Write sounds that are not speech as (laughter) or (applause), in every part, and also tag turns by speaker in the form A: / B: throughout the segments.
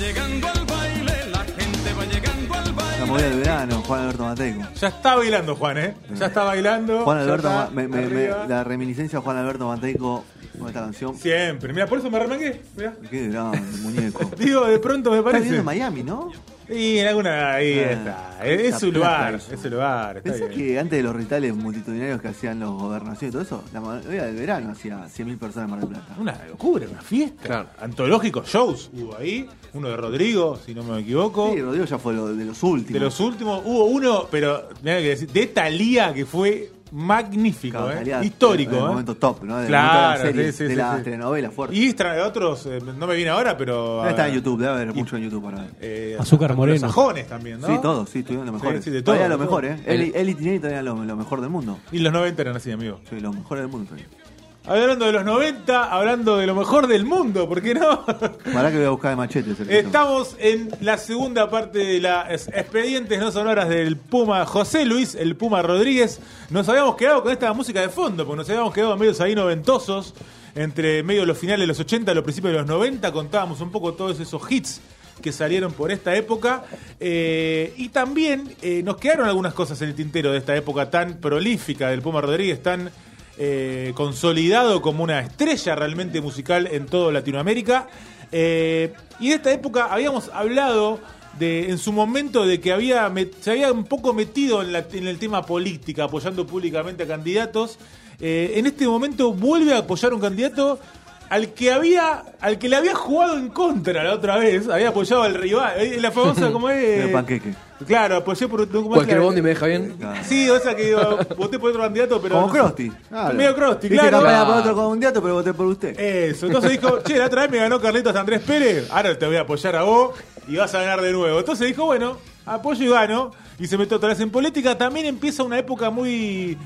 A: Llegando al baile, la gente va llegando al baile.
B: La movida del verano, Juan Alberto Mateco.
C: Ya está bailando, Juan, ¿eh? Ya está bailando.
B: Juan Alberto,
C: está
B: Ma- me- me- me-
C: arriba.
B: la reminiscencia de Juan Alberto Mateco con esta canción.
C: Siempre. Mira, por eso me remangué.
B: Qué grande, (laughs) muñeco.
C: Digo, de pronto me
B: Está
C: parece.
B: viviendo en Miami, ¿no?
C: Y en alguna. Ahí
B: Ah,
C: está. Es, su lugar.
B: eso.
C: Es su lugar. Está
B: ¿Pensás
C: bien.
B: que antes de los recitales multitudinarios que hacían los gobernaciones y todo eso, la mayoría del verano hacía 100.000 personas en Mar del Plata?
C: Una locura, una fiesta. Antológicos shows hubo ahí. Uno de Rodrigo, si no me equivoco.
B: Sí, Rodrigo ya fue lo- de los últimos.
C: De los últimos, hubo uno, pero mira que decir, de Talía que fue magnífico,
B: Claro,
C: ¿eh? Histórico.
B: en el
C: ¿eh?
B: momento top, ¿no? Del
C: Claro,
B: de series,
C: sí, sí,
B: de
C: sí,
B: las
C: sí.
B: telenovelas fuertes.
C: Y tra- otros, eh, no me viene ahora, pero.
B: Está en
C: ah,
B: YouTube, debe haber mucho en YouTube para ver.
C: eh,
D: Azúcar
C: los
D: Moreno.
C: sajones también, ¿no?
B: Sí, todos, sí, estuvieron lo mejor.
C: Sí, sí, de
B: todavía
C: todo,
B: lo
C: de
B: mejor. ¿eh? Eli, Eli Tinelli todavía lo, lo mejor del mundo.
C: Y los 90 eran así, amigo.
B: Sí, lo mejor del mundo todavía.
C: Hablando de los 90, hablando de lo mejor del mundo, ¿por qué no?
B: Para que voy a buscar de machete. ese
C: Estamos en la segunda parte de las expedientes no sonoras del Puma José Luis, el Puma Rodríguez. Nos habíamos quedado con esta música de fondo, porque nos habíamos quedado medios ahí noventosos, entre medio de los finales de los 80 y los principios de los 90. Contábamos un poco todos esos hits que salieron por esta época. Eh, y también eh, nos quedaron algunas cosas en el tintero de esta época tan prolífica del Puma Rodríguez, tan eh, consolidado como una estrella realmente musical en toda Latinoamérica. Eh, y de esta época habíamos hablado de, en su momento de que había met- se había un poco metido en, la- en el tema política, apoyando públicamente a candidatos. Eh, en este momento vuelve a apoyar un candidato al que había al que le había jugado en contra la otra vez, había apoyado al rival, eh, la famosa (laughs) como es
B: El panqueque.
C: Claro, apoyé por ¿cómo es
E: Cualquier
C: la-
E: bondi me deja bien.
C: Sí, o sea que digo, (laughs) voté por otro candidato, pero.
B: Como
C: no-
B: Krusty. claro.
C: Medio
B: Hice
C: claro.
B: campaña por otro candidato, pero voté por usted.
C: Eso, entonces dijo, che, la otra vez me ganó Carlitos Andrés Pérez, ahora te voy a apoyar a vos y vas a ganar de nuevo. Entonces dijo, bueno, apoyo y gano, y se metió otra vez en política. También empieza una época muy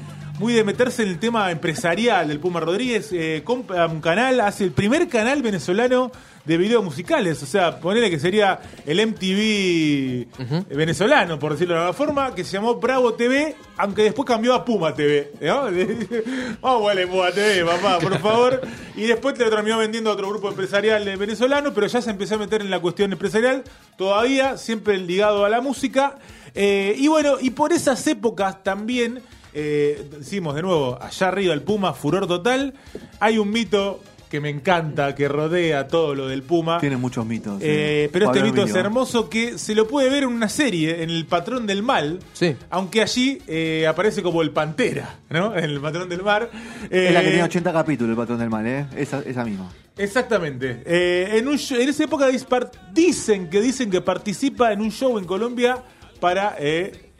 C: muy de meterse en el tema empresarial del Puma Rodríguez. eh, compra un canal, hace el primer canal venezolano de videos musicales. O sea, ponele que sería el MTV venezolano, por decirlo de alguna forma, que se llamó Bravo TV, aunque después cambió a Puma TV. ¿no? (laughs) Vamos a ponerle Puma TV, papá, por favor. Y después te lo terminó vendiendo a otro grupo empresarial eh, venezolano, pero ya se empezó a meter en la cuestión empresarial, todavía siempre ligado a la música. Eh, y bueno, y por esas épocas también eh, decimos de nuevo, allá arriba el Puma, furor total. Hay un mito que me encanta, que rodea todo lo del Puma.
B: Tiene muchos mitos.
C: Eh,
B: sí.
C: pero este mito es hermoso que se lo puede ver en una serie, en El Patrón del Mal.
E: Sí.
C: Aunque allí eh, aparece como el Pantera, ¿no? En El Patrón del Mar.
B: Es la que
C: Eh,
B: tiene 80 capítulos, el patrón del mal, ¿eh? Esa, esa misma.
C: Exactamente. Eh, en, un show- en esa época dispar- dicen que dicen que participa en un show en Colombia para eh,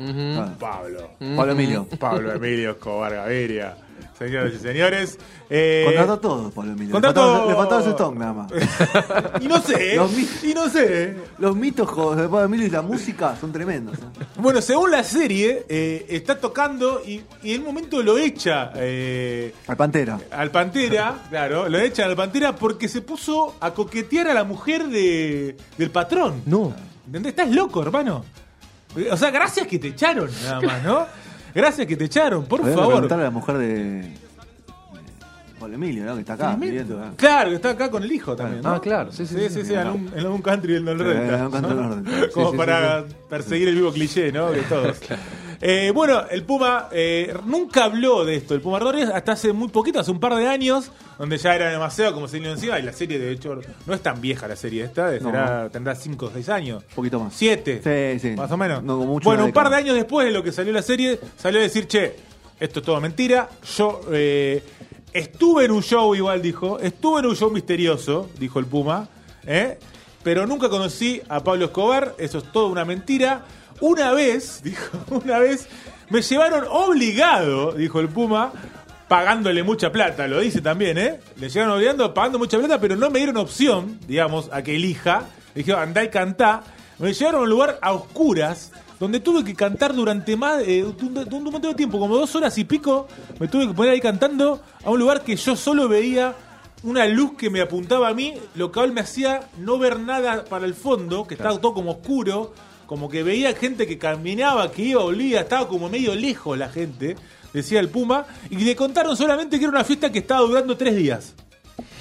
B: Ah,
C: Pablo.
B: Pablo Emilio.
C: Pablo Emilio Escobar Gaviria. Señoras y señores. Eh,
B: Contrató todo, Pablo Emilio.
C: contrató-
B: Le faltaba, ese stock nada más. (laughs)
C: y no sé,
B: Los
C: y no sé.
B: Los mitos de Pablo Emilio y la música son tremendos. ¿eh?
C: Bueno, según la serie, eh, está tocando y, y en un momento lo echa eh,
B: Al Pantera.
C: al Pantera, claro, lo echa al Pantera porque se puso a coquetear a la mujer de, del patrón.
E: No.
C: ¿Entendés? Estás loco, hermano. O sea, gracias que te echaron, nada más, ¿no? Gracias que te echaron, por favor.
B: preguntarle a la mujer de. Con Emilio, ¿no? Que está acá. viviendo, ¿eh?
C: Claro, que está acá con el hijo también. ¿no?
D: Ah, claro, sí, sí,
C: Sí,
D: sí,
C: sí,
D: sí.
C: en, un, en algún country del
B: Sí,
C: Norrenta.
B: en un country
C: ¿no?
B: del
C: Como
B: sí,
C: para
B: sí,
C: perseguir el vivo cliché, ¿no? De todos. (laughs) Eh, bueno, el Puma eh, nunca habló de esto. El Puma Rodríguez hasta hace muy poquito, hace un par de años, donde ya era demasiado como se le encima. Y la serie, de hecho, no es tan vieja la serie esta, de-
B: No.
C: será- tendrá 5 o 6 años.
B: Un poquito más.
C: 7.
B: Sí, sí.
C: Más o menos.
B: No, como mucho
C: bueno, un par de años después de lo que salió la serie, salió a decir, che, esto es todo mentira. Yo eh, estuve en un show, igual dijo, estuve en un show misterioso, dijo el Puma, ¿eh? pero nunca conocí a Pablo Escobar, eso es todo una mentira. Una vez, (laughs) dijo, una vez, me llevaron obligado, dijo el Puma, pagándole mucha plata, lo dice también, ¿eh? Le llegaron obligando, pagando mucha plata, pero no me dieron opción, digamos, a que elija. Le dijeron, andá y cantá. Me llevaron a un lugar a oscuras, donde tuve que cantar durante más eh, un, montón de tiempo, como dos horas y pico, me tuve que poner ahí cantando a un lugar que yo solo veía una luz que me apuntaba a mí, lo cual me hacía no ver nada para el fondo, que estaba todo como oscuro, como que veía gente que caminaba, que iba, olía, estaba como medio lejos la gente, decía el Puma, y le contaron solamente que era una fiesta que estaba durando tres días.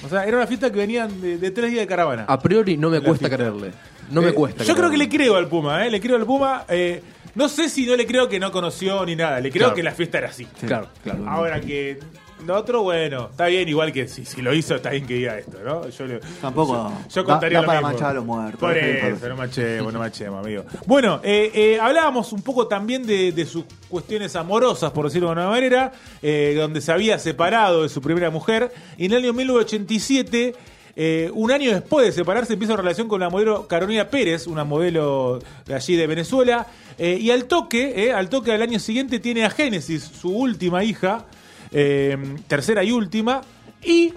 C: O sea, era una fiesta que venían de, de tres días de caravana.
D: A priori no me
C: La
D: cuesta
C: fiesta.
D: creerle. No me
C: Eh,
D: cuesta.
C: Yo creo que le creo al Puma, ¿eh? Le creo al Puma. eh, no sé si no le creo que no conoció ni nada. Le creo
D: Claro.
C: que la fiesta era así.
D: Claro, claro.
C: Ahora que lo otro, bueno, está bien, igual que si, si lo hizo, está bien que diga esto, ¿no? Yo le-
B: Tampoco
C: Yo, yo
B: da-
C: contaría
B: da
C: lo
B: para
C: mismo.
B: manchar a los muertos.
C: Por eso, no manchemos, no (laughs) manchemos, amigo. Bueno, eh, eh, hablábamos un poco también de, de sus cuestiones amorosas, por decirlo de una manera, eh, donde se había separado de su primera mujer. Y en el año 1987. Eh, un año después de separarse empieza una relación con la modelo Carolina Pérez, una modelo de allí de Venezuela, eh, y al toque, eh, al toque al año siguiente tiene a Génesis, su última hija, tercera y última, y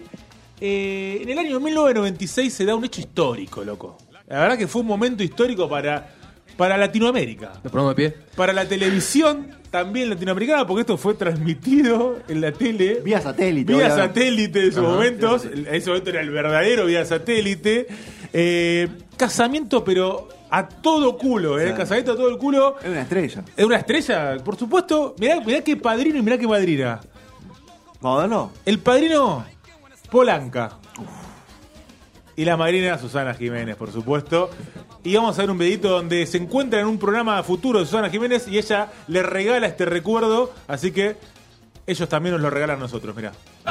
C: en el año 1996 se da un hecho histórico, loco. La verdad que fue un momento histórico para, para Latinoamérica.
D: ¿Nos ponemos de pie?
C: Para la televisión también latinoamericana, porque esto fue transmitido en la tele.
B: Vía satélite.
C: Vía
B: obviamente.
C: satélite en esos momentos. En ese momento era el verdadero vía satélite. Eh, casamiento, pero a todo culo, ¿eh?
B: Claro.
C: Casamiento a todo el culo.
B: Es una estrella.
C: Es una estrella, por supuesto. Mirá, mirá qué padrino y mirá qué madrina.
B: ¿Vamos verlo?
C: El padrino, Polanca. Y la madrina, Susana Jiménez, por supuesto. Y vamos a ver un videito donde se encuentra en un programa futuro de Susana Jiménez y ella le regala este recuerdo. Así que ellos también nos lo regalan a nosotros, mirá.
A: Tu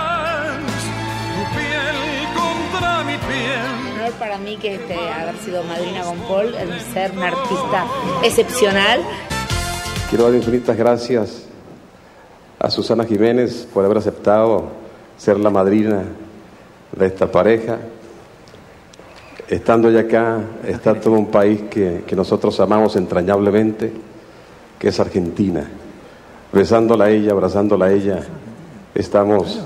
A: piel contra mi piel.
E: honor para mí que este, haber sido madrina con Paul, el ser un artista excepcional.
F: Quiero dar infinitas gracias a Susana Jiménez por haber aceptado ser la madrina de esta pareja. Estando ya acá, está todo un país que, que nosotros amamos entrañablemente, que es Argentina. Besándola a ella, abrazándola a ella, estamos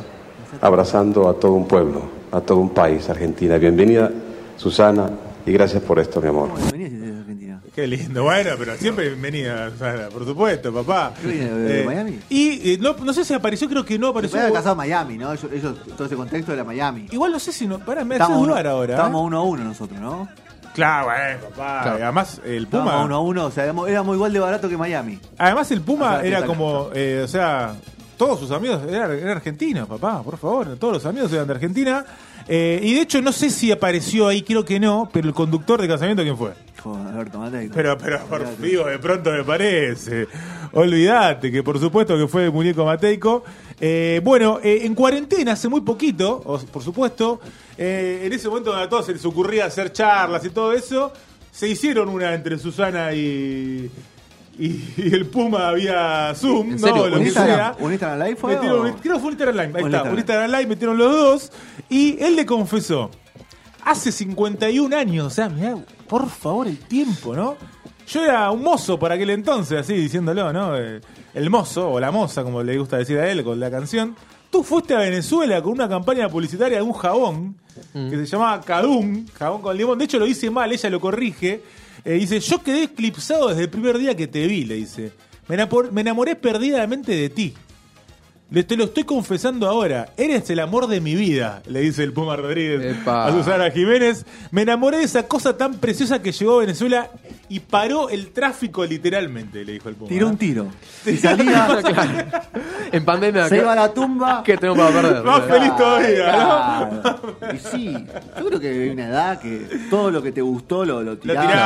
F: abrazando a todo un pueblo, a todo un país, Argentina. Bienvenida, Susana, y gracias por esto, mi amor.
C: Qué lindo, bueno, pero siempre bienvenida, Susana, por supuesto, papá.
B: ¿Qué viene, de Miami?
C: Y eh, no, no sé si apareció, creo que no
B: Se
C: apareció.
B: haber casado en Miami, ¿no? Ellos, ellos- todo ese contexto era Miami.
C: Igual no sé si no. Pará, me haces
B: Estamos uno,
C: dudar ahora. ¿eh?
B: estamos uno a uno nosotros, ¿no?
C: Claro, bueno, papá.
D: Claro.
C: Y Además, el
B: Estábamos
C: Puma.
B: uno a uno, o sea, éramos, éramos igual de barato que Miami.
C: Además, el Puma
B: O sea, ¿qué
C: era como, eh, o sea, todos sus amigos eran, eran argentinos, papá, por favor, todos los amigos eran de Argentina. Eh, y de hecho, no sé si apareció ahí, creo que no, pero el conductor de casamiento, ¿quién fue?
B: Joder, Alberto Matei.
C: Pero, pero, por digo, de pronto me parece. Olvídate, que por supuesto que fue el muñeco Mateico. Eh, bueno, eh, en cuarentena, hace muy poquito, por supuesto, en ese momento donde a todos se les ocurría hacer charlas y todo eso, se hicieron una entre Susana y, y, y el Puma había Zoom,
D: ¿En
C: ¿no? Lo
B: ¿Un
C: que
B: Instagram,
C: sea.
B: ¿Un Instagram Live fue?
C: Metieron,
B: o-
C: creo que fue un Instagram Live, ahí
B: Un
C: está,
B: Instagram
C: un Instagram Live, metieron los dos, y él le confesó, hace 51 años, o sea, mirá, por favor, el tiempo, ¿no? Yo era un mozo por aquel entonces, así diciéndolo, ¿no? Eh, El mozo, o la moza, como le gusta decir a él con la canción. Tú fuiste a Venezuela con una campaña publicitaria de un jabón que se llamaba Cadum, jabón con limón. De hecho, lo dice mal, ella lo corrige. Eh, dice: Yo quedé eclipsado desde el primer día que te vi, le dice. Me me enamoré perdidamente de ti. Le te lo estoy confesando ahora. Eres el amor de mi vida, le dice el Puma Rodríguez
D: Epa.
C: a Susana Jiménez. Me enamoré de esa cosa tan preciosa que llegó a Venezuela y paró el tráfico literalmente, le dijo el Puma.
B: Tiró un tiro. Si salía, (laughs)
D: En pandemia.
B: se iba a la tumba.
D: ¿Qué tengo para perder?
C: Más feliz todavía, ¿no?
B: Claro. Y sí, yo creo que hay una edad que todo lo que te gustó lo, lo tirás.
C: tirás,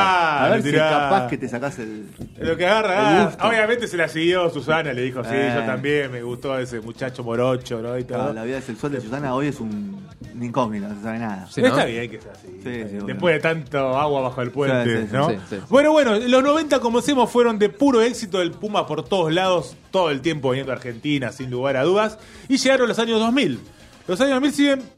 B: a ver
C: lo
B: si
C: tirás.
B: es capaz que te sacás el.
C: Lo que agarra,
B: El
C: ah,
B: gusto.
C: obviamente se la siguió Susana, le dijo, sí,
B: Eh.
C: yo también, me gustó ese muchacho morocho, ¿no? Y todo.
B: La, vida sexual de Susana hoy es un, una incógnita, no se sabe nada.
D: Sí, ¿no?
C: Está bien que sea así.
B: Sí, sí,
C: Después de tanto agua bajo el puente,
B: Sí, sí, sí.
C: ¿no?
D: Sí, sí.
C: Bueno, bueno, los 90, como decimos, fueron de puro éxito del Puma por todos lados, todo el tiempo viniendo a Argentina, sin lugar a dudas. Y llegaron los años 2000. Los años 2000 siguen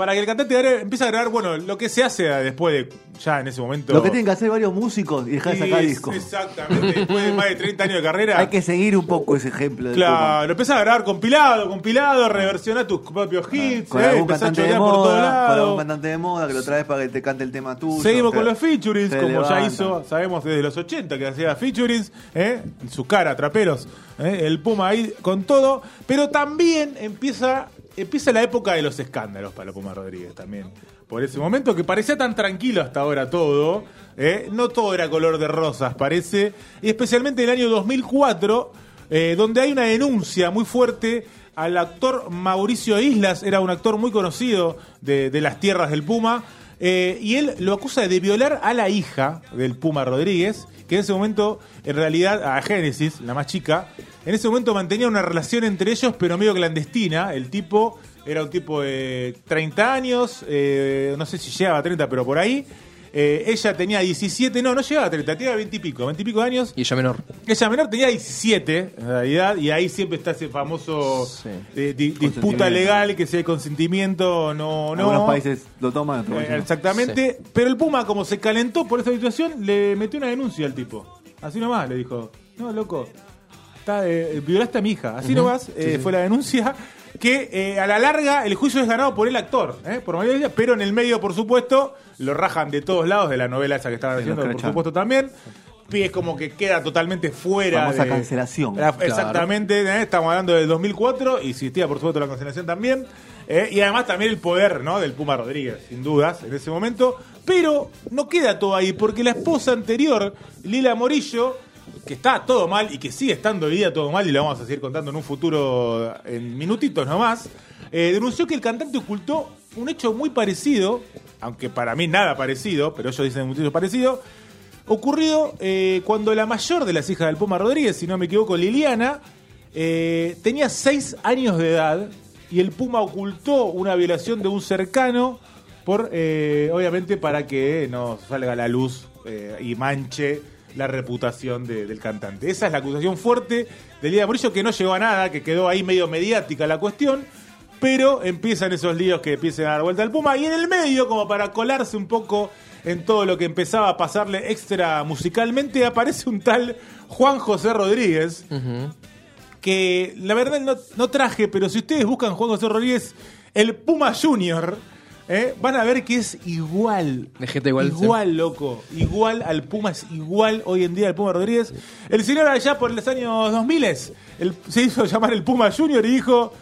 C: para que el cantante empiece a grabar, bueno, lo que se hace después de, ya en ese momento.
B: Lo que tienen que hacer varios músicos y dejar de sacar discos.
C: Exactamente, después de más de 30 años de carrera.
B: Hay que seguir un poco ese ejemplo
C: Claro, empezás a grabar compilado, compilado, reversionar tus propios hits,
B: Con
C: eh,
B: algún
C: empezás a
B: cantante de
C: chorear por todos
B: moda, con algún
C: lados.
B: cantante de moda que lo traes para que te cante el tema tuyo.
C: Seguimos con los featurings, como ya hizo, sabemos desde los 80 que hacía featurings, ¿eh? en su cara, traperos, ¿eh? el Puma ahí con todo, pero también empieza, empieza la época de los escándalos para Puma Rodríguez también. Por ese momento que parecía tan tranquilo hasta ahora todo, ¿eh? no todo era color de rosas, parece, y especialmente en el año 2004, eh, donde hay una denuncia muy fuerte al actor Mauricio Islas, era un actor muy conocido de, de las tierras del Puma, eh, y él lo acusa de violar a la hija del Puma Rodríguez, que en ese momento, en realidad, a Génesis, la más chica, en ese momento mantenía una relación entre ellos, pero medio clandestina. El tipo era un tipo de 30 años, eh, no sé si llegaba a 30, pero por ahí. Eh, ella tenía 17, no, no llegaba a 30, tenía 20 y pico, 20 y pico de años.
D: Y ella menor.
C: Ella menor tenía 17, en realidad, y ahí siempre está ese famoso
D: Sí.
C: eh, di- disputa legal, que si hay consentimiento no, no.
B: Algunos países lo toman, otros
C: Eh. Exactamente, pero el Puma, como se calentó por esa situación, le metió una denuncia al tipo. Así nomás, le dijo: No, loco, está, eh, violaste a mi hija. Así nomás eh, fue la denuncia. Que eh, a la larga el juicio es ganado por el actor, ¿eh? por mayoría, pero en el medio, por supuesto, lo rajan de todos lados de la novela esa que estaban
B: Sí,
C: haciendo, por supuesto, también. Es como que queda totalmente fuera.
B: Famosa
C: de-
B: cancelación.
C: La- Exactamente, ¿eh? estamos hablando del 2004, y existía por supuesto la cancelación también. ¿eh? y además también el poder ¿no? del Puma Rodríguez, sin dudas, en ese momento. Pero no queda todo ahí, porque la esposa anterior, Lila Morillo, que está todo mal y que sigue estando hoy día todo mal, y lo vamos a seguir contando en un futuro, en minutitos nomás, eh, denunció que el cantante ocultó un hecho muy parecido, aunque para mí nada parecido, pero ellos dicen hecho parecido, ocurrido eh, cuando la mayor de las hijas del Puma Rodríguez, si no me equivoco, Liliana, eh, tenía seis años de edad y el Puma ocultó una violación de un cercano por, obviamente, para que no salga la luz y manche la reputación de- del cantante. Esa es la acusación fuerte de Morillo, que no llegó a nada, que quedó ahí medio mediática la cuestión, pero empiezan esos líos que empiezan a dar vuelta al Puma, y en el medio, como para colarse un poco en todo lo que empezaba a pasarle extra musicalmente, aparece un tal Juan José Rodríguez, que la verdad no, no traje, pero si ustedes buscan Juan José Rodríguez, el Puma Junior, ¿eh? van a ver que es igual.
D: De gente igual,
C: Igual, loco. Igual al Puma, es igual hoy en día al Puma Rodríguez. El señor allá por los años 2000 el, se hizo llamar el Puma Junior y dijo...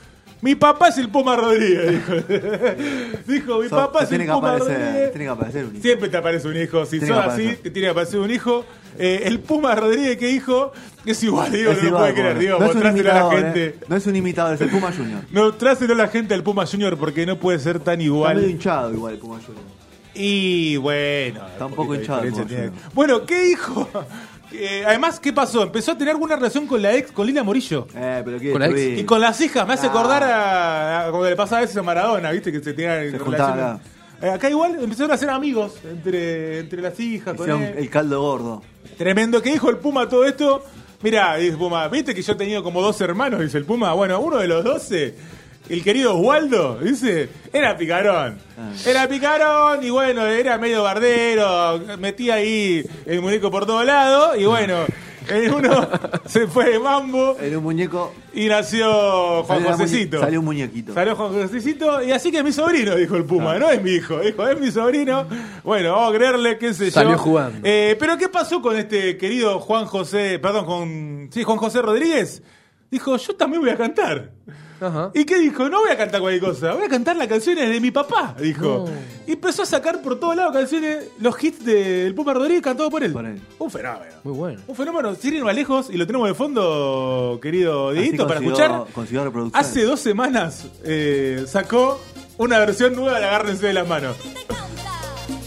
C: Mi papá es el Puma Rodríguez, dijo. (laughs) dijo, mi
B: So-
C: papá es el Puma
B: aparecer-
C: Rodríguez.
B: tiene que aparecer un hijo.
C: Siempre te aparece un hijo. Si sos así, te tiene que aparecer un hijo. Eh, el Puma Rodríguez que dijo es igual, digo,
B: Es
C: no lo puede creer, digo,
B: no es un
C: mostráselo a la
B: imitador,
C: gente.
B: ¿eh? No es un imitador, es el Puma Junior.
C: No, tráselo a la gente al Puma Junior porque no puede ser tan
B: Está
C: igual.
B: medio hinchado igual el Puma Junior.
C: Y bueno,
B: Está un
C: poquito
B: poco
C: de
B: hinchado el Puma
C: tiene.
B: Junior.
C: Bueno, ¿qué dijo? Eh, además, ¿qué pasó? Empezó a tener alguna relación con la ex, con Lila Morillo.
B: Eh, pero quiere
D: Con la ex.
B: destruir.
C: Y con las hijas, me hace
B: Ah.
C: acordar a, a como le pasaba a veces a Maradona, ¿viste? Que se tenían
B: Se juntaban
C: relaciones. Eh, acá igual empezaron a ser amigos entre, entre las hijas. con
B: Hicieron
C: él.
B: el caldo gordo.
C: Tremendo. ¿Qué dijo el Puma todo esto? Mirá, dice Puma, ¿viste que yo he tenido como dos hermanos? Dice el Puma. Bueno, uno de los doce, el querido Oswaldo, dice, era picarón.
B: Ah.
C: Era picarón y bueno, era medio bardero, metía ahí el muñeco por todos lados y bueno, en uno (laughs) se fue de mambo
B: Era un muñeco.
C: y nació Juan
B: salió la
C: Josecito.
B: muñe- Salió un muñequito.
C: Salió Juan Josecito y así que es mi sobrino, dijo el Puma, no es mi hijo, dijo, es mi sobrino. Bueno, vamos a creerle, qué sé yo.
D: Salió jugando.
C: Eh, pero ¿qué pasó con este querido Juan José, perdón, con sí, Juan José Rodríguez? Dijo, yo también voy a cantar.
D: Ajá.
C: ¿Y qué dijo? No voy a cantar cualquier cosa, voy a cantar las canciones de mi papá, dijo. Y empezó a sacar por todos lados canciones, los hits del Puma Rodríguez cantados por él.
B: Por él.
C: Un fenómeno.
D: Muy bueno.
C: Un fenómeno, sin ir más lejos, y lo tenemos de fondo, querido Dieguito, para escuchar. Hace dos semanas eh, sacó una versión nueva de Agárrense de las manos.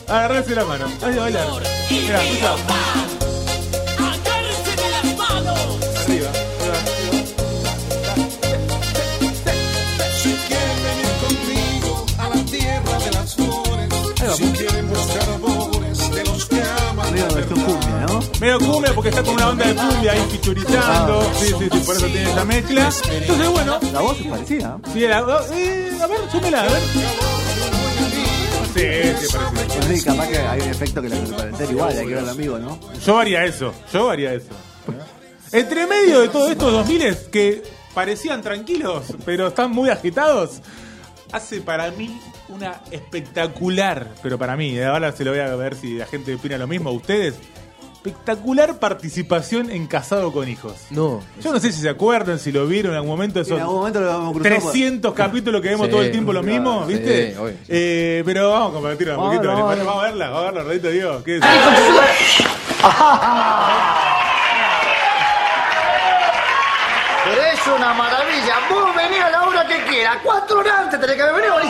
C: Agárrense de las manos. Ahí va a bailar.
A: Si quieren buscar amores de los que aman
B: Medio cumbia, ¿no?
C: Medio cumbia porque está con una onda de cumbia ahí fichurizando.
B: Ah.
C: Sí, sí, sí, por eso tiene esa mezcla. Entonces, bueno,
B: La voz es parecida.
C: sí, la- eh, a ver, súmela, a ver. Sí, sí, parece.
B: Sé, capaz que hay un efecto que la parecer igual, hay que verlo vivo, ¿no?
C: Yo haría eso, yo haría eso. Entre medio de todos estos 2000 que parecían tranquilos, pero están muy agitados, hace para mí una espectacular, pero para mí, eh, ahora se lo voy a ver si la gente opina lo mismo, ustedes, espectacular participación en Casado con Hijos.
D: No.
C: Yo no sé si se acuerdan, si lo vieron en algún momento,
B: En algún
C: esos
B: momento lo vamos a cruzar. por-
C: 300 capítulos que vemos
D: Sí,
C: todo el tiempo lo
D: claro,
C: mismo,
D: sí,
C: ¿viste?
D: obvio, sí.
C: Eh, pero vamos a compartirlo un
B: Vamos,
C: poquito.
B: vamos,
C: Vamos,
B: vamos.
C: a verla, vamos a verla, Rodito Dios. ¿Qué es? (laughs) (laughs)
G: es una maravilla. Vos venís a la hora que quieras. Cuatro horas antes tenés que haber venido. ¿eh?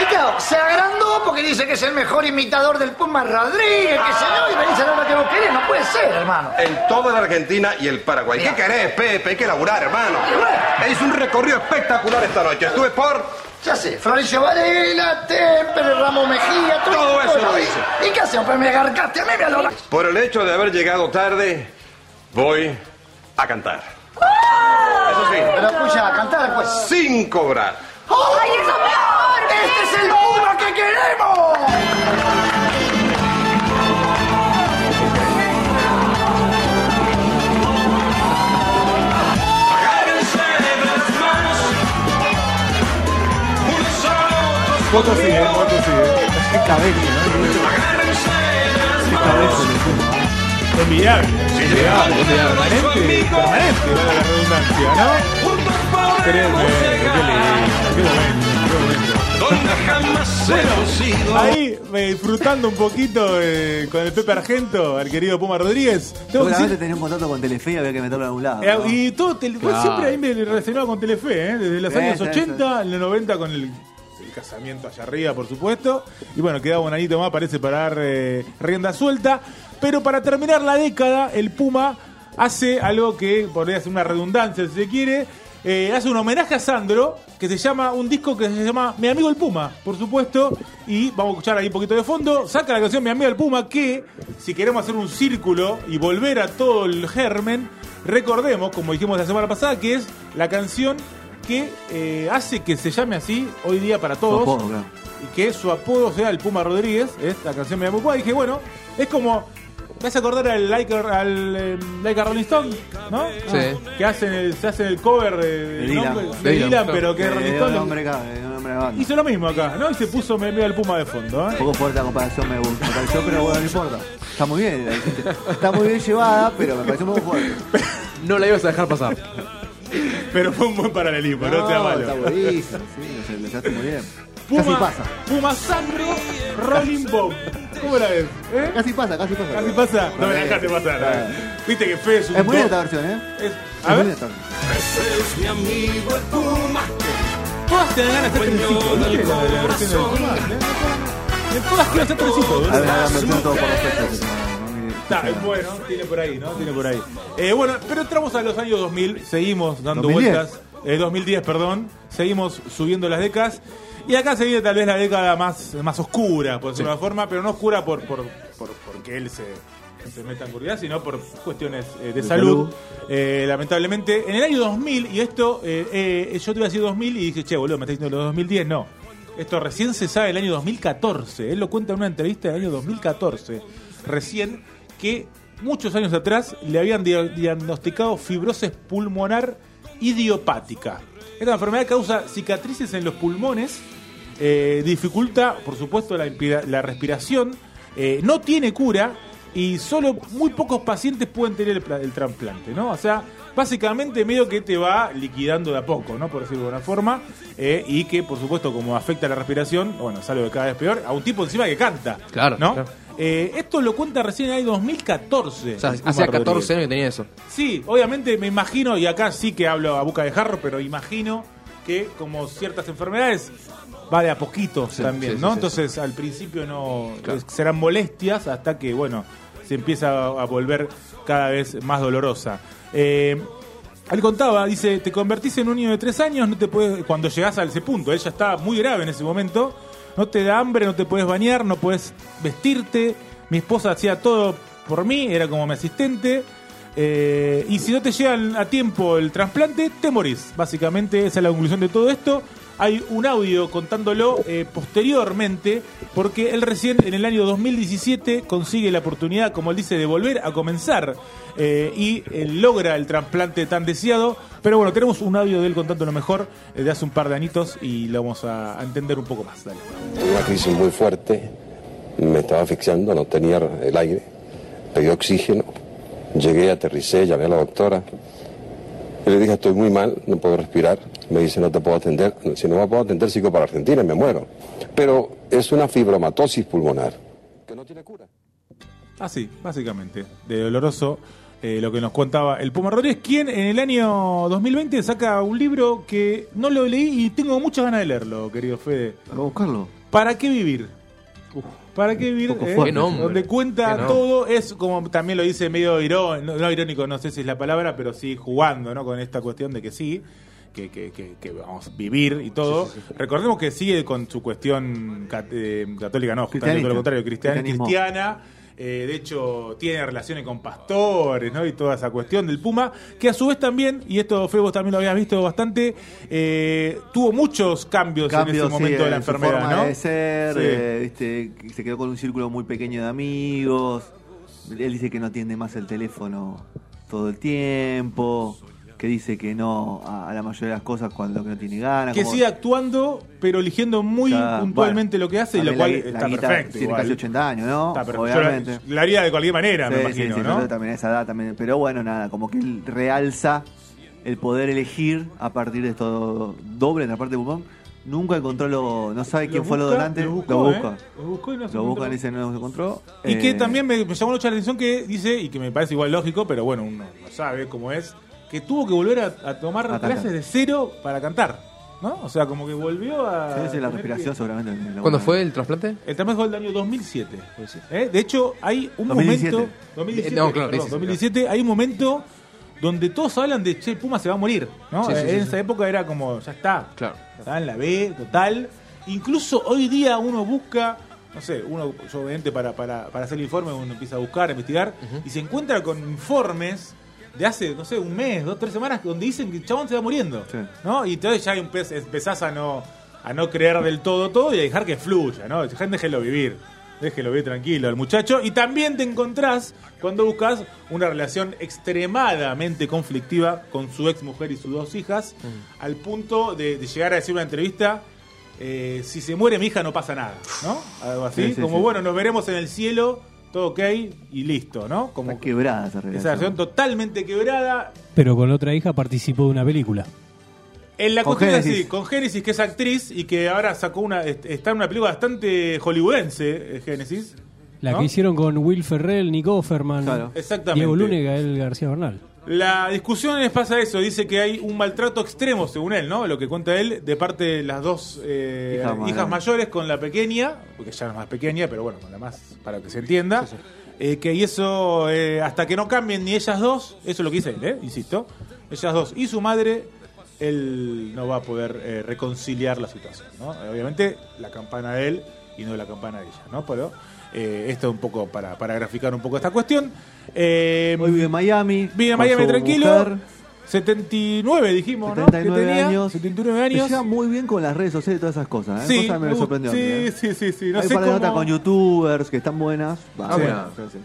G: Y claro, se agrandó porque dice que es el mejor imitador del Puma Rodríguez, que se yo, y venís a la hora que vos querés. No puede ser, hermano.
H: En toda la Argentina y el Paraguay. ¿Qué querés, Pepe? Hay que laburar, hermano.
G: Bueno.
H: Es un recorrido espectacular esta noche. Estuve por...
G: Ya sé, Florencio Varela, Temper, Ramos Mejía,
H: Todo eso lo dice.
G: ¿Y qué hacemos? Pues me agarcaste a mí, me.
H: Por el hecho de haber llegado tarde, voy a cantar. Eso sí,
G: Pero escucha, a cantar, pues.
H: sin cobrar.
G: ¡Ay, eso es mejor! ¡Este es el Puma que queremos!
C: Foto sigue, foto sigue.
B: Qué cabeza, ¿no? Qué
C: Envidiable. Permanente, permanente, la redundancia, ¿no? Créeme, qué lindo, qué momento, qué
A: ido.
C: Ahí, eh, disfrutando un poquito eh, con el Pepe Argento, al querido Puma Rodríguez. Tengo que
B: Seguramente
C: decir-
B: tenía un contrato con Telefe y había que meterlo en algún lado.
C: eh,
B: ¿no?
C: y todo,
D: Claro.
C: siempre ahí me relacionado con Telefe, ¿eh? desde los
B: Sí,
C: años
B: sí,
C: 80, en los 90 con el, el casamiento allá arriba, por supuesto. Y bueno, quedaba un anito más, parece, para dar eh, rienda suelta. Pero para terminar la década, el Puma hace algo que podría ser una redundancia, si se quiere. Eh, hace un homenaje a Sandro, que se llama un disco que se llama Mi amigo el Puma, por supuesto. Y vamos a escuchar ahí un poquito de fondo. Saca la canción Mi amigo el Puma, que si queremos hacer un círculo y volver a todo el germen, recordemos, como dijimos la semana pasada, que es la canción que eh, hace que se llame así hoy día para todos.
B: Su apodo, claro.
C: Y que su apodo sea el Puma Rodríguez, es la canción Mi amigo el Puma. Y dije, bueno, es como. ¿Te vas a acordar al Like, al, eh, like a Rolling Stone? ¿No?
D: Sí.
C: Que hacen el, se hace el cover de,
B: De Dylan.
C: nombre- de Dylan,
D: Dylan,
C: pero que Rolling
B: un
C: Stone
B: hombre, un hombre de banda.
C: hizo lo mismo acá, ¿no? Y se puso me el Puma de fondo,
B: Un
C: ¿eh?
B: poco fuerte la comparación me, gusta, me pareció, pero bueno, no importa. Está muy bien, la está muy bien llevada, pero me pareció un poco fuerte.
D: No la ibas a dejar pasar.
C: Pero fue un buen paralelismo, no, sea malo.
B: Está buenísimo, sí, lo, muy bien.
C: Puma,
B: Casi pasa.
C: Puma Sandro, Rolling Bomb. ¿Cómo la ves? ¿Eh?
B: Casi pasa, casi pasa.
C: ¿Casi pasa? No me la dejaste pasar.
B: Ah.
C: Viste que Fe es un
B: Es muy
C: top.
B: esta versión, ¿eh?
C: Es-
B: Es
C: a
B: muy
C: ver,
B: esta versión.
A: Es mi amigo el Puma.
C: todas te dan ganas de hacer trencito, ¿viste? La, la versión del Puma. ¿eh? En todas quiero hacer trencito,
B: A ver, la versión todo por los.
C: Está, es bueno, tiene por ahí, ¿no? Tiene por ahí. Eh, bueno, pero entramos a los años 2000, seguimos dando
B: 2010.
C: vueltas. Eh, 2010, perdón. Seguimos subiendo las décadas. Y acá se viene tal vez la década más, más oscura, por decirlo de una forma, pero no oscura por, por, por- porque él se, se meta en oscuridad, sino por cuestiones eh, de,
B: De
C: salud.
B: salud.
C: Eh, lamentablemente, en el año 2000, y esto, eh, eh, yo te iba a decir 2000 y dije, che, boludo, me estás diciendo los 2010, no. Esto recién se sabe el año 2014. Él lo cuenta en una entrevista del año 2014. Recién que muchos años atrás le habían dia- diagnosticado fibrosis pulmonar idiopática. Esta enfermedad causa cicatrices en los pulmones, eh, dificulta, por supuesto, la, respiración, eh, no tiene cura y solo muy pocos pacientes pueden tener el trasplante, ¿no? O sea, básicamente medio que te va liquidando de a poco, ¿no? Por decirlo de alguna forma, eh, y que por supuesto como afecta la respiración, bueno, sale de cada vez peor, a un tipo encima que canta,
D: Claro,
C: ¿no?
D: claro.
C: Eh, esto lo cuenta recién en el 2014.
D: O sea, hacía 14
C: Rodríguez.
D: años que tenía eso.
C: Sí, obviamente me imagino, y acá sí que hablo a boca de jarro, pero imagino que como ciertas enfermedades va de a poquito también,
D: sí,
C: ¿no?
D: sí,
C: Entonces al principio no serán molestias hasta que, bueno, se empieza a volver cada vez más dolorosa. Eh, él contaba, dice, te convertís en un niño de tres años, no te puedes, cuando llegás a ese punto, ella está muy grave en ese momento, no te da hambre, no te puedes bañar, no puedes vestirte, mi esposa hacía todo por mí, era como mi asistente, eh, y si no te llegan a tiempo el trasplante, te morís. Básicamente esa es la conclusión de todo esto. Hay un audio contándolo eh, posteriormente, porque él recién en el año 2017 consigue la oportunidad, como él dice, de volver a comenzar eh, y logra el trasplante tan deseado. Pero bueno, tenemos un audio de él contándolo mejor de hace un par de añitos y lo vamos a, entender un poco más. Dale.
F: Una crisis muy fuerte, me estaba asfixiando, no tenía el aire, pedí oxígeno, llegué, aterricé, llamé a la doctora, y le dije estoy muy mal, no puedo respirar, me dice no te puedo atender, si no me puedo atender sigo para Argentina y me muero. Pero es una fibromatosis pulmonar. Que no tiene cura.
C: Así, básicamente, de doloroso. eh, lo que nos contaba el Puma Rodríguez, quien en el año 2020 saca un libro que no lo leí y tengo muchas ganas de leerlo, querido Fede.
B: A buscarlo.
C: ¿Para qué vivir? ¿Para qué vivir? eh?
D: Qué.
C: Donde cuenta
D: Qué
C: todo, es como también lo dice medio irónico, no, no irónico, no sé si es la palabra, pero sí jugando ¿no? con esta cuestión de que sí, que, que, que, que vamos a vivir y todo. Recordemos que sigue con su cuestión cat- eh, católica, no, justamente lo contrario, cristiana. Eh, de hecho, tiene relaciones con pastores, ¿no? Y toda esa cuestión del Puma, que a su vez también, y esto Fede vos también lo habías visto bastante, eh, tuvo muchos cambios, en ese
B: Cambios,
C: momento
B: sí,
C: de la enfermedad,
B: forma
C: ¿no?
B: de ser,
C: Sí.
B: eh, viste, se quedó con un círculo muy pequeño de amigos. Él dice que no atiende más el teléfono todo el tiempo, que dice que no a, a la mayoría de las cosas cuando que no tiene ganas.
C: que
B: como-
C: sigue actuando, pero eligiendo muy puntualmente
B: bueno,
C: lo que hace, y lo cual
B: la-
C: está
B: la
C: perfecto.
B: Tiene
C: igual.
B: casi 80 años, ¿no?
C: Está perfecto. Yo
B: Obviamente.
C: la- la haría de cualquier manera, me imagino,
B: sí, sí,
C: ¿no?
B: yo también esa edad también. Pero bueno, nada, como que él realza el poder elegir a partir de esto doble en la parte de pulmón. Nunca encontró lo. No sabe quién
C: Lo
B: fue lo donante.
C: lo
B: Lo
C: buscó,
B: busca.
C: ¿eh? Lo buscó y no se
B: Lo busca,
C: encontró.
B: dice no se encontró.
C: Y que
B: Eh,
C: también me, me llamó mucho la atención que dice, y que me parece igual lógico, pero bueno, uno no sabe cómo es, que tuvo que volver a, a tomar
B: A cantar.
C: clases de cero para cantar. ¿No? O sea, como que volvió a.
B: Sí, sí, la respiración
C: que-
B: seguramente.
D: ¿Cuándo fue el trasplante?
C: El trasplante fue del año 2007. ¿eh? De hecho, hay un
B: 2017.
C: momento. 2017,
D: No, claro,
C: perdón,
D: sí, sí,
C: 2017, hay un momento donde todos hablan de che, Puma se va a morir. ¿no?
D: Sí, sí,
C: en
D: sí,
C: esa
D: sí.
C: época era como, ya está.
D: Claro.
C: Estaba en la B, total. Incluso hoy día uno busca, no sé, uno, yo obviamente para, para, para hacer el informe uno empieza a buscar, a investigar, y se encuentra con informes de hace, no sé, un mes, dos, tres semanas, donde dicen que el chabón se va muriendo.
B: Sí.
C: ¿no? Y entonces ya empe- empezás a no, a no creer del todo todo y a dejar que fluya, ¿no? Gente, déjelo vivir. Déjelo vivir tranquilo al muchacho. Y también te encontrás cuando buscas una relación extremadamente conflictiva con su ex mujer y sus dos hijas, al punto de, de llegar a decir una entrevista. eh, si se muere mi hija no pasa nada, ¿no? Algo así,
B: Sí, sí,
C: como bueno, nos veremos en el cielo, todo ok y listo, ¿no? Como
B: Está quebrada esa
C: esa
B: relación.
C: relación totalmente quebrada,
I: Pero con otra hija participó de una película.
C: En la
B: Con
C: cuestión así, con Génesis, que es actriz y que ahora sacó una. est- Está en una película bastante hollywoodense, eh, Génesis.
I: La
C: ¿no?
I: que hicieron con Will Ferrell, Nick Offerman,
B: Claro.
C: Exactamente.
I: Diego Luna y Gael García Bernal.
C: La discusión les pasa eso, dice que hay un maltrato extremo, según él, ¿no? Lo que cuenta él, de parte de las dos eh,
B: Hijas
C: hijas,
B: mayores.
C: mayores con la pequeña, porque ya no es más pequeña, pero bueno, con la más, para que se entienda. eh, que y eso, eh, hasta que no cambien ni ellas dos, eso es lo que dice él, ¿eh? Insisto, ellas dos y su madre, él no va a poder eh, reconciliar la situación, ¿no? Obviamente la campana de él y no la campana de ella, ¿no? Pero eh, esto es un poco para, para graficar un poco esta cuestión. Eh,
B: Hoy vive en Miami.
C: Vive en Miami tranquilo.
B: mujer,
C: 79 dijimos, ¿no?
B: 79
C: que tenía.
B: años.
C: 79
B: Se
C: años.
B: lleva muy bien con las redes sociales y todas esas cosas. ¿eh?
C: Sí,
B: Cosas me
C: gu-
B: sorprendió.
C: sí,
B: ¿eh?
C: sí, sí, sí. No
B: Hay
C: sé
B: un par de
C: cómo...
B: notas con youtubers que están buenas.
D: Sí.
B: bueno, sí.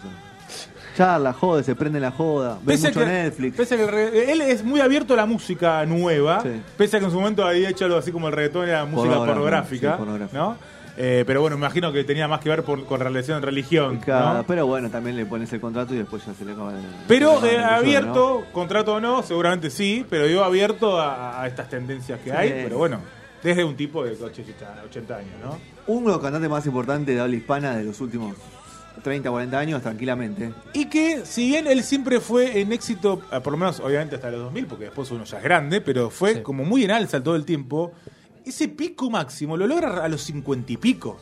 B: Charla, jode, se prende la joda. Ve mucho
C: que,
B: Netflix.
C: pese a que re- él es muy abierto a la música nueva, pese a que en su momento había hecho algo así como el reggaetón era música
B: Pornográfica,
C: pornográfica. ¿no? Eh, pero bueno, me imagino que tenía más que ver por, con relación religión.
B: Claro,
C: ¿no?
B: Pero bueno, también le pones el contrato y después ya se le acaba el.
C: Pero eh,
B: el
C: abierto, contrato o no, seguramente sí, pero yo abierto a, a estas tendencias que
B: Sí.
C: hay, pero bueno, desde un tipo de 80, 80 años, ¿no?
B: ¿no? Uno de los cantantes más importantes de habla hispana de los últimos 30, 40 años, tranquilamente.
C: Y que, si bien él siempre fue en éxito, eh, por lo menos obviamente hasta los 2000, porque después uno ya es grande, pero fue
D: Sí.
C: como muy en alza todo el tiempo, ese pico máximo lo logra a los 50 y pico.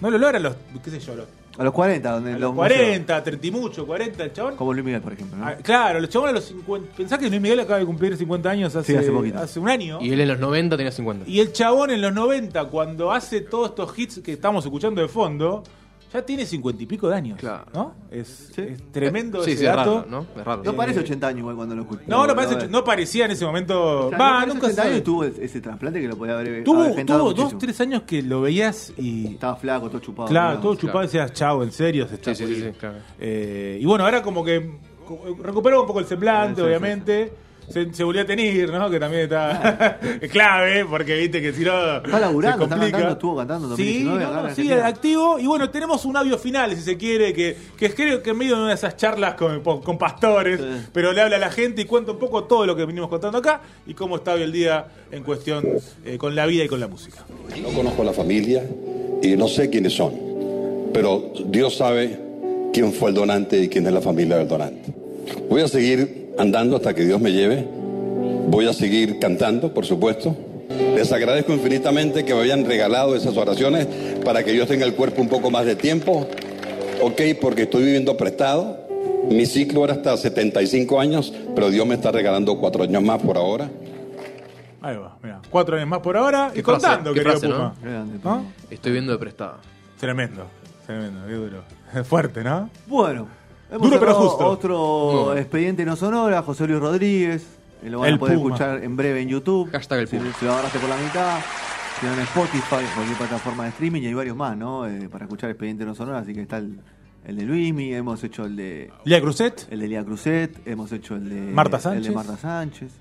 C: No lo logra a los, qué sé yo, a los,
B: A los 40, donde
C: a
B: los
C: los 40, 30 y mucho, 40, el chabón.
B: Como Luis Miguel, por ejemplo. ¿no?
C: Ah, claro, los chabones a los 50. Pensá que Luis Miguel acaba de cumplir 50 años hace,
B: Sí, hace poquito.
C: hace un año.
D: Y él en los 90 tenía 50.
C: Y el chabón en los 90, cuando hace todos estos hits que estamos escuchando de fondo, ya tiene 50 y pico de años.
D: Claro.
C: ¿No? Es,
B: Sí.
C: es tremendo
D: Sí,
C: ese
D: sí, es
C: dato.
D: raro, ¿no? Es raro.
B: No parece 80 años igual cuando lo escucho.
C: No, no, parece, no parecía en ese momento.
B: O sea,
C: Va,
B: no
C: nunca
B: 80
C: se
B: años tuvo ese, trasplante que lo podía haber
C: Tuvo, tuvo
B: muchísimo.
C: dos, tres años que lo veías y.
B: Estaba flaco, todo chupado.
C: Claro, todo chupado y decías, chao, en serio, se está
D: Sí, sí,
C: por
D: sí,
C: ir".
D: sí, claro.
C: Eh, y bueno, ahora como que recuperó un poco el semblante,
B: Sí, sí,
C: obviamente. Se, se volvió a tener, ¿no? Que también está (laughs) es clave, porque viste que si no.
B: Está laburando,
C: se
B: está cantando, estuvo cantando en
C: Sí,
B: 2019
C: no, activo. Y bueno, tenemos un audio final, si se quiere, que, que es creo que en medio de una de esas charlas con, con pastores,
B: Sí.
C: pero le habla a la gente y cuenta un poco todo lo que venimos contando acá y cómo está hoy el día en cuestión eh, con la vida y con la música.
F: No conozco la familia y no sé quiénes son, pero Dios sabe quién fue el donante y quién es la familia del donante. Voy a seguir andando hasta que Dios me lleve. Voy a seguir cantando, por supuesto. Les agradezco infinitamente que me hayan regalado esas oraciones para que yo tenga el cuerpo un poco más de tiempo. Ok, porque estoy viviendo prestado. Mi ciclo era hasta 75 años, pero Dios me está regalando cuatro años más por ahora.
C: Ahí va, mira. Cuatro años más por ahora y
D: frase,
C: contando,
D: qué
C: querido
D: frase,
C: Puma.
B: Grande,
C: ¿No?
D: Estoy viendo de prestada.
C: Tremendo, tremendo, qué duro. (laughs) Fuerte, ¿no?
B: Bueno, hemos
C: Duro pero justo.
B: otro expediente no sonora, José Luis Rodríguez. eh, Lo van
C: El
B: a poder
C: Puma.
B: escuchar en breve en YouTube.
D: Hashtag el Puma.
B: si lo agarraste por la mitad. Si en Spotify, cualquier plataforma de streaming y hay varios más, ¿no? Eh, para escuchar expediente no sonora, así que está el, el de Luismi, hemos hecho el de
C: Lía Cruzet,
B: el de Lía Cruzet, hemos hecho el de
C: Marta
B: El
C: Sánchez.
B: de Marta Sánchez.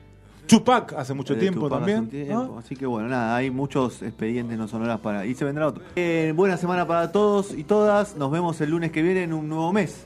C: Chupac hace mucho
B: el
C: tiempo
B: Tupac
C: también.
B: tiempo.
C: ¿no?
B: Así que bueno, nada, hay muchos expedientes no sonoras para. Y se vendrá otro. Eh, buena semana para todos y todas. Nos vemos el lunes que viene en un nuevo mes.